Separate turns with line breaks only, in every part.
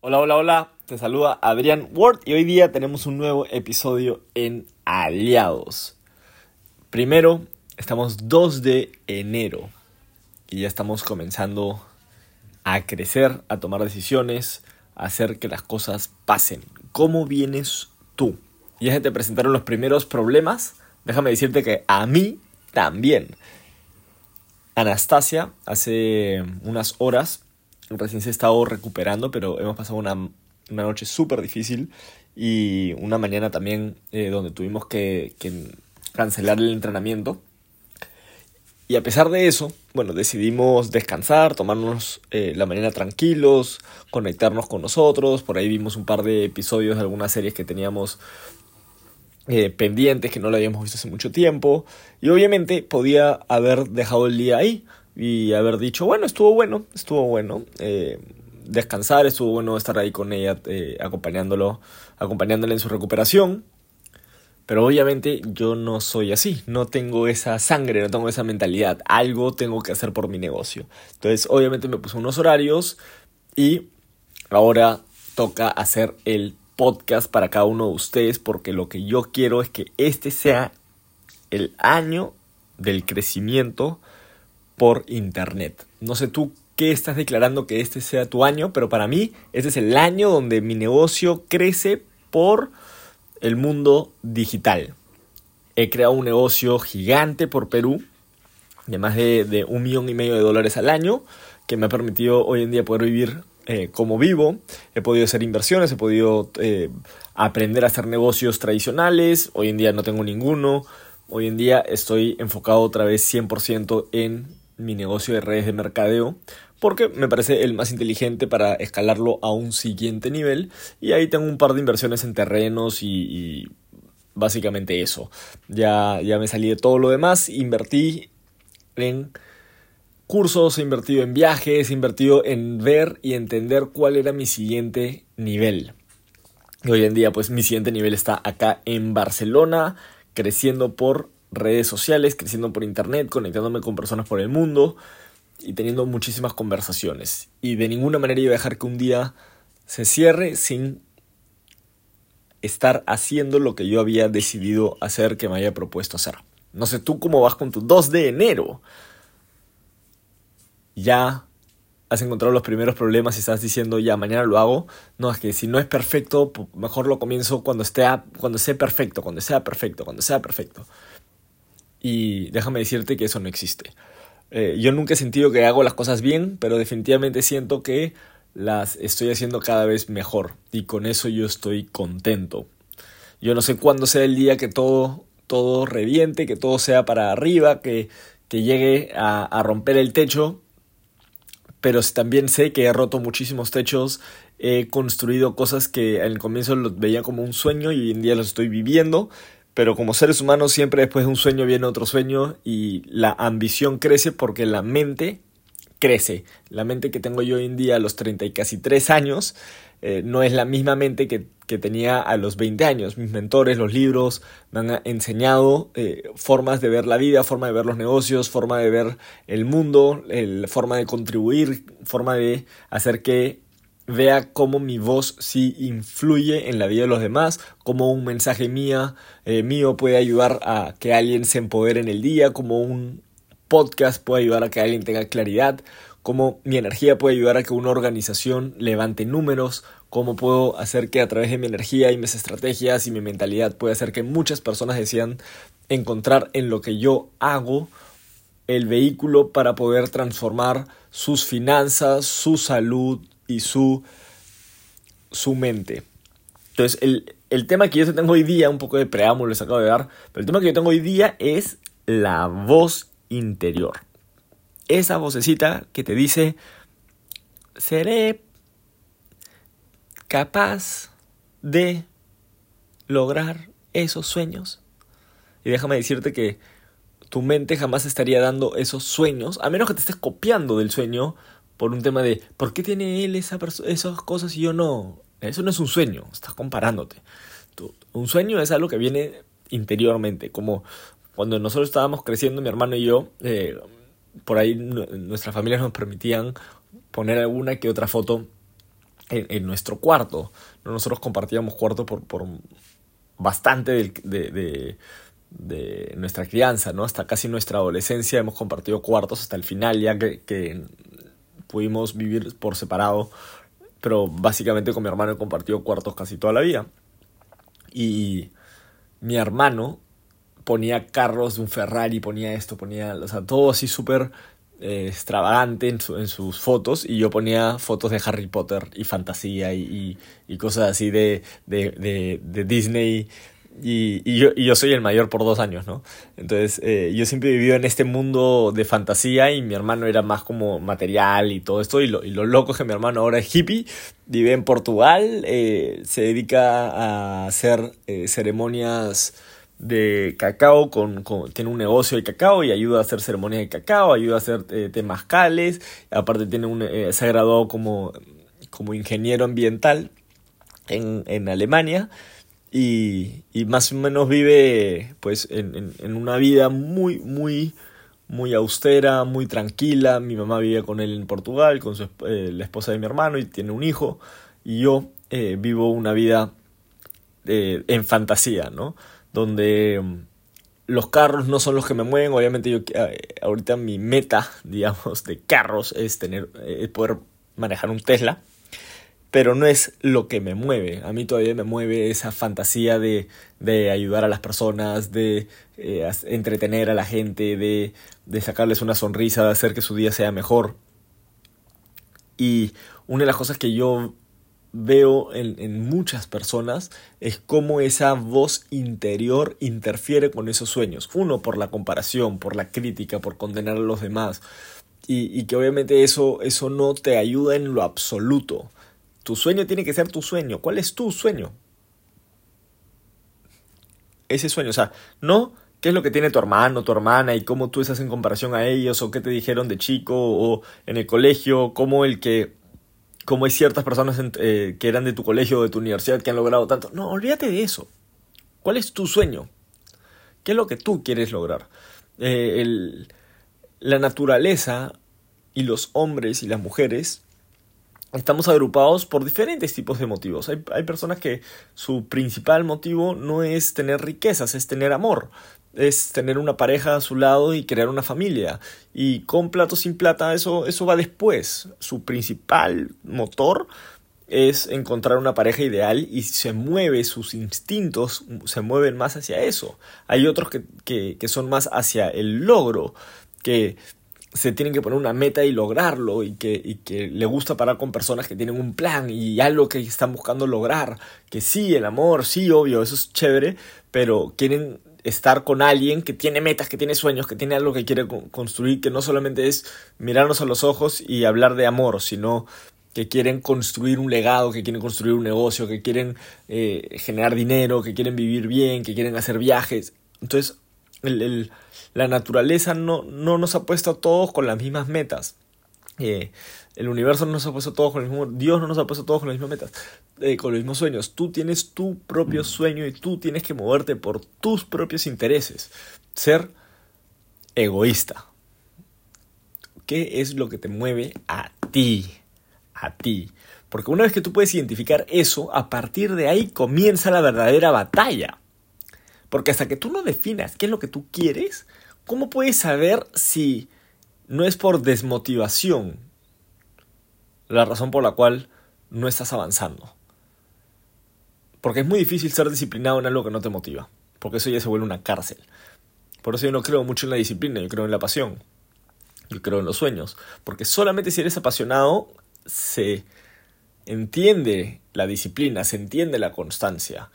Hola, hola, hola. Te saluda Adrián Ward y hoy día tenemos un nuevo episodio en Aliados. Primero, estamos 2 de enero y ya estamos comenzando a crecer, a tomar decisiones, a hacer que las cosas pasen. ¿Cómo vienes tú? Ya se te presentaron los primeros problemas. Déjame decirte que a mí también. Anastasia hace unas horas recién se ha estado recuperando, pero hemos pasado una, una noche súper difícil y una mañana también eh, donde tuvimos que, que, cancelar el entrenamiento. Y a pesar de eso, bueno, decidimos descansar, tomarnos eh, la mañana tranquilos, conectarnos con nosotros. Por ahí vimos un par de episodios de algunas series que teníamos eh, pendientes, que no lo habíamos visto hace mucho tiempo. Y obviamente podía haber dejado el día ahí y haber dicho, bueno, estuvo bueno, estuvo bueno. Eh, descansar, estuvo bueno estar ahí con ella, eh, acompañándolo, acompañándole en su recuperación. Pero obviamente yo no soy así, no tengo esa sangre, no tengo esa mentalidad. Algo tengo que hacer por mi negocio. Entonces, obviamente me puse unos horarios y ahora toca hacer el podcast para cada uno de ustedes porque lo que yo quiero es que este sea el año del crecimiento por internet. No sé tú qué estás declarando que este sea tu año, pero para mí este es el año donde mi negocio crece por el mundo digital. He creado un negocio gigante por Perú de más de, un millón y medio de dólares al año que me ha permitido hoy en día poder vivir eh, como vivo. He podido hacer inversiones, he podido eh, aprender a hacer negocios tradicionales. Hoy en día no tengo ninguno. Hoy en día estoy enfocado otra vez 100% en mi negocio de redes de mercadeo porque me parece el más inteligente para escalarlo a un siguiente nivel y ahí tengo un par de inversiones en terrenos y, básicamente eso. Ya, ya me salí de todo lo demás, invertí en cursos, he invertido en viajes, he invertido en ver y entender cuál era mi siguiente nivel. hoy en día pues mi siguiente nivel está acá en Barcelona, creciendo por redes sociales, creciendo por internet, conectándome con personas por el mundo y teniendo muchísimas conversaciones. Y de ninguna manera iba a dejar que un día se cierre sin estar haciendo lo que yo había decidido hacer, que me había propuesto hacer. No sé tú cómo vas con tu 2 de enero. Ya has encontrado los primeros problemas y estás diciendo ya mañana lo hago. No, es que si no es perfecto, mejor lo comienzo cuando esté cuando sea perfecto, cuando sea perfecto, cuando sea perfecto. Y déjame decirte que eso no existe. Eh, yo nunca he sentido que hago las cosas bien, pero definitivamente siento que las estoy haciendo cada vez mejor. Y con eso yo estoy contento. Yo no sé cuándo sea el día que todo, todo reviente, que todo sea para arriba, que, que llegue a, a romper el techo. Pero también sé que he roto muchísimos techos, he construido cosas que al comienzo los veía como un sueño y hoy en día los estoy viviendo pero como seres humanos siempre después de un sueño viene otro sueño y la ambición crece porque la mente crece. La mente que tengo yo hoy en día a los 30 y casi 3 años eh, no es la misma mente que, tenía a los 20 años. Mis mentores, los libros, me han enseñado eh, formas de ver la vida, forma de ver los negocios, forma de ver el mundo, forma de contribuir, forma de hacer que vea cómo mi voz sí influye en la vida de los demás, cómo un mensaje mía, eh, mío puede ayudar a que alguien se empodere en el día, cómo un podcast puede ayudar a que alguien tenga claridad, cómo mi energía puede ayudar a que una organización levante números, cómo puedo hacer que a través de mi energía y mis estrategias y mi mentalidad pueda hacer que muchas personas decidan encontrar en lo que yo hago el vehículo para poder transformar sus finanzas, su salud, y su, su mente. Entonces, el, el tema que yo tengo hoy día, un poco de preámbulo les acabo de dar, pero el tema que yo tengo hoy día es la voz interior. Esa vocecita que te dice, seré capaz de lograr esos sueños. Y déjame decirte que tu mente jamás estaría dando esos sueños, a menos que te estés copiando del sueño por un tema de ¿por qué tiene él esa esas cosas y yo no? Eso no es un sueño, estás comparándote. un sueño es algo que viene interiormente, como cuando nosotros estábamos creciendo, mi hermano y yo, eh, por ahí nuestras familias nos permitían poner alguna que otra foto en, nuestro cuarto. Nosotros compartíamos cuarto por, por bastante de, de, nuestra crianza, ¿no? Hasta casi nuestra adolescencia hemos compartido cuartos hasta el final, ya que pudimos vivir por separado, pero básicamente con mi hermano he compartido cuartos casi toda la vida. Y mi hermano ponía carros de un Ferrari, ponía esto, ponía, o sea, todo así súper eh, extravagante en, en, sus fotos y yo ponía fotos de Harry Potter y fantasía y, y, cosas así de, de, de Disney y, y, yo, y, yo, soy el mayor por dos años, ¿no? Entonces, eh, yo siempre he vivido en este mundo de fantasía y mi hermano era más como material y todo esto. Y lo, y lo loco es que mi hermano ahora es hippie, vive en Portugal, eh, se dedica a hacer eh, ceremonias de cacao, con, con, tiene un negocio de cacao y ayuda a hacer ceremonias de cacao, ayuda a hacer eh, temazcales, aparte tiene un, eh, se ha graduado como, como ingeniero ambiental en, en Alemania y, y, más o menos vive pues en, en, una vida muy, muy, muy austera, muy tranquila. Mi mamá vive con él en Portugal, con su, eh, la esposa de mi hermano y tiene un hijo. Y yo eh, vivo una vida eh, en fantasía, ¿no? Donde mm, los carros no son los que me mueven. Obviamente yo ahorita mi meta, digamos, de carros es tener, poder manejar un Tesla pero no es lo que me mueve. A mí todavía me mueve esa fantasía de, de ayudar a las personas, de eh, entretener a la gente, de, de sacarles una sonrisa, de hacer que su día sea mejor. Y una de las cosas que yo veo en, en, muchas personas es cómo esa voz interior interfiere con esos sueños. Uno, por la comparación, por la crítica, por condenar a los demás. Y, y que obviamente eso, eso no te ayuda en lo absoluto. Tu sueño tiene que ser tu sueño. ¿Cuál es tu sueño? Ese sueño, o sea, no qué es lo que tiene tu hermano, tu hermana y cómo tú estás en comparación a ellos o qué te dijeron de chico o en el colegio, cómo el que cómo hay ciertas personas eh, que eran de tu colegio o de tu universidad que han logrado tanto. No, olvídate de eso. ¿Cuál es tu sueño? ¿Qué es lo que tú quieres lograr? Eh, el, la naturaleza y los hombres y las mujeres estamos agrupados por diferentes tipos de motivos. Hay, hay, personas que su principal motivo no es tener riquezas, es tener amor, es tener una pareja a su lado y crear una familia. Y con plato sin plata eso, eso va después. Su principal motor es encontrar una pareja ideal y se mueve, sus instintos se mueven más hacia eso. Hay otros que, que, que son más hacia el logro, que se tienen que poner una meta y lograrlo y que, y que le gusta parar con personas que tienen un plan y algo que están buscando lograr, que sí, el amor, sí, obvio, eso es chévere, pero quieren estar con alguien que tiene metas, que tiene sueños, que tiene algo que quiere construir, que no solamente es mirarnos a los ojos y hablar de amor, sino que quieren construir un legado, que quieren construir un negocio, que quieren eh, generar dinero, que quieren vivir bien, que quieren hacer viajes. Entonces, el la naturaleza no, no nos ha puesto a todos con las mismas metas. Eh, el universo no nos ha puesto a todos con el mismo, Dios no nos ha puesto a todos con las mismas metas, eh, con los mismos sueños. Tú tienes tu propio sueño y tú tienes que moverte por tus propios intereses. Ser egoísta. ¿Qué es lo que te mueve a ti? A ti. Porque una vez que tú puedes identificar eso, a partir de ahí comienza la verdadera batalla. Porque hasta que tú no definas qué es lo que tú quieres, ¿cómo puedes saber si no es por desmotivación la razón por la cual no estás avanzando? Porque es muy difícil ser disciplinado en algo que no te motiva, porque eso ya se vuelve una cárcel. Por eso yo no creo mucho en la disciplina, yo creo en la pasión, yo creo en los sueños, porque solamente si eres apasionado se entiende la disciplina, se entiende la constancia,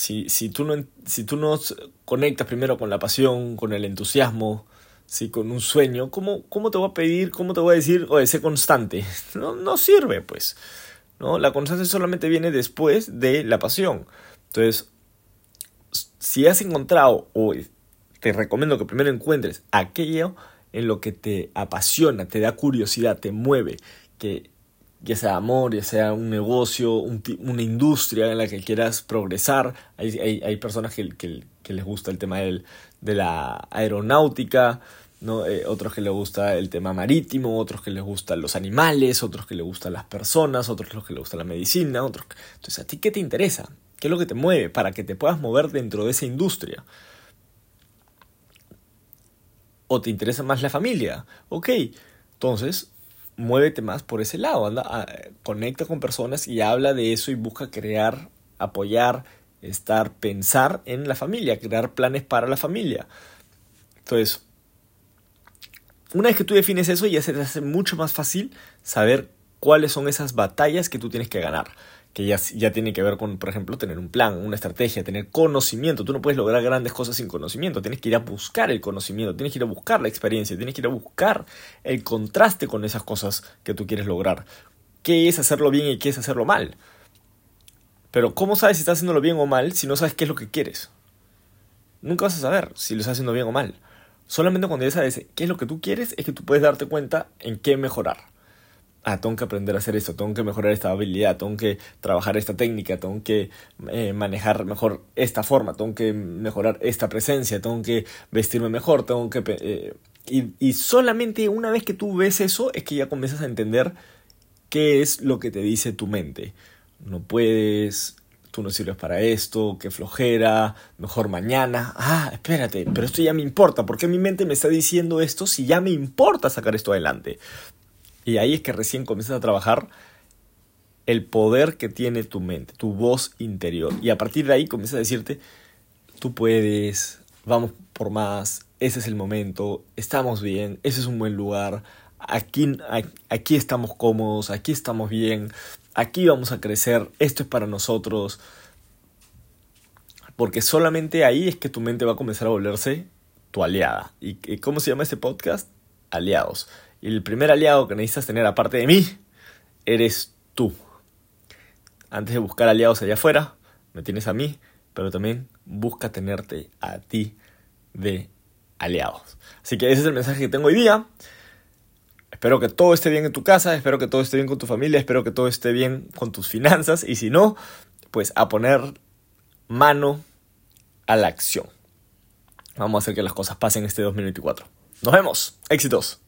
si, si, tú no, si tú no conectas primero con la pasión, con el entusiasmo, si con un sueño, ¿cómo, ¿cómo te voy a pedir, cómo te voy a decir, oye, sé constante? No, no sirve, pues. ¿no? La constancia solamente viene después de la pasión. Entonces, si has encontrado, o te recomiendo que primero encuentres aquello en lo que te apasiona, te da curiosidad, te mueve, que ya sea amor, ya sea un negocio, una industria en la que quieras progresar. Hay, hay, hay personas que, que, les gusta el tema del, de la aeronáutica, ¿no? Eh, otros que les gusta el tema marítimo, otros que les gustan los animales, otros que les gustan las personas, otros que les gusta la medicina, otros... Entonces, ¿a ti qué te interesa? ¿Qué es lo que te mueve para que te puedas mover dentro de esa industria? ¿O te interesa más la familia? Ok, entonces muévete más por ese lado, anda, conecta con personas y habla de eso y busca crear, apoyar, estar, pensar en la familia, crear planes para la familia. Entonces, una vez que tú defines eso, ya se te hace mucho más fácil saber cuáles son esas batallas que tú tienes que ganar. Que ya, ya tiene que ver con, por ejemplo, tener un plan, una estrategia, tener conocimiento. Tú no puedes lograr grandes cosas sin conocimiento. Tienes que ir a buscar el conocimiento, tienes que ir a buscar la experiencia, tienes que ir a buscar el contraste con esas cosas que tú quieres lograr. ¿Qué es hacerlo bien y qué es hacerlo mal? Pero ¿cómo sabes si estás haciéndolo bien o mal si no sabes qué es lo que quieres? Nunca vas a saber si lo estás haciendo bien o mal. Solamente cuando ya sabes qué es lo que tú quieres es que tú puedes darte cuenta en qué mejorar. Ah, tengo que aprender a hacer esto, tengo que mejorar esta habilidad, tengo que trabajar esta técnica, tengo que eh, manejar mejor esta forma, tengo que mejorar esta presencia, tengo que vestirme mejor, tengo que... Eh, y, y solamente una vez que tú ves eso es que ya comienzas a entender qué es lo que te dice tu mente no puedes, tú no sirves para esto, qué flojera, mejor mañana. Ah, espérate, pero esto ya me importa. ¿Por qué mi mente me está diciendo esto si ya me importa sacar esto adelante? Y ahí es que recién comienzas a trabajar el poder que tiene tu mente, tu voz interior. Y a partir de ahí comienzas a decirte, tú puedes, vamos por más, ese es el momento, estamos bien, ese es un buen lugar, aquí, aquí estamos cómodos, aquí estamos bien, aquí vamos a crecer, esto es para nosotros. Porque solamente ahí es que tu mente va a comenzar a volverse tu aliada. ¿Y cómo se llama este podcast? Aliados. Y el primer aliado que necesitas tener aparte de mí, eres tú. Antes de buscar aliados allá afuera, me tienes a mí, pero también busca tenerte a ti de aliados. Así que ese es el mensaje que tengo hoy día. Espero que todo esté bien en tu casa, espero que todo esté bien con tu familia, espero que todo esté bien con tus finanzas y si no, pues a poner mano a la acción. Vamos a hacer que las cosas pasen este 2024. Nos vemos. Éxitos.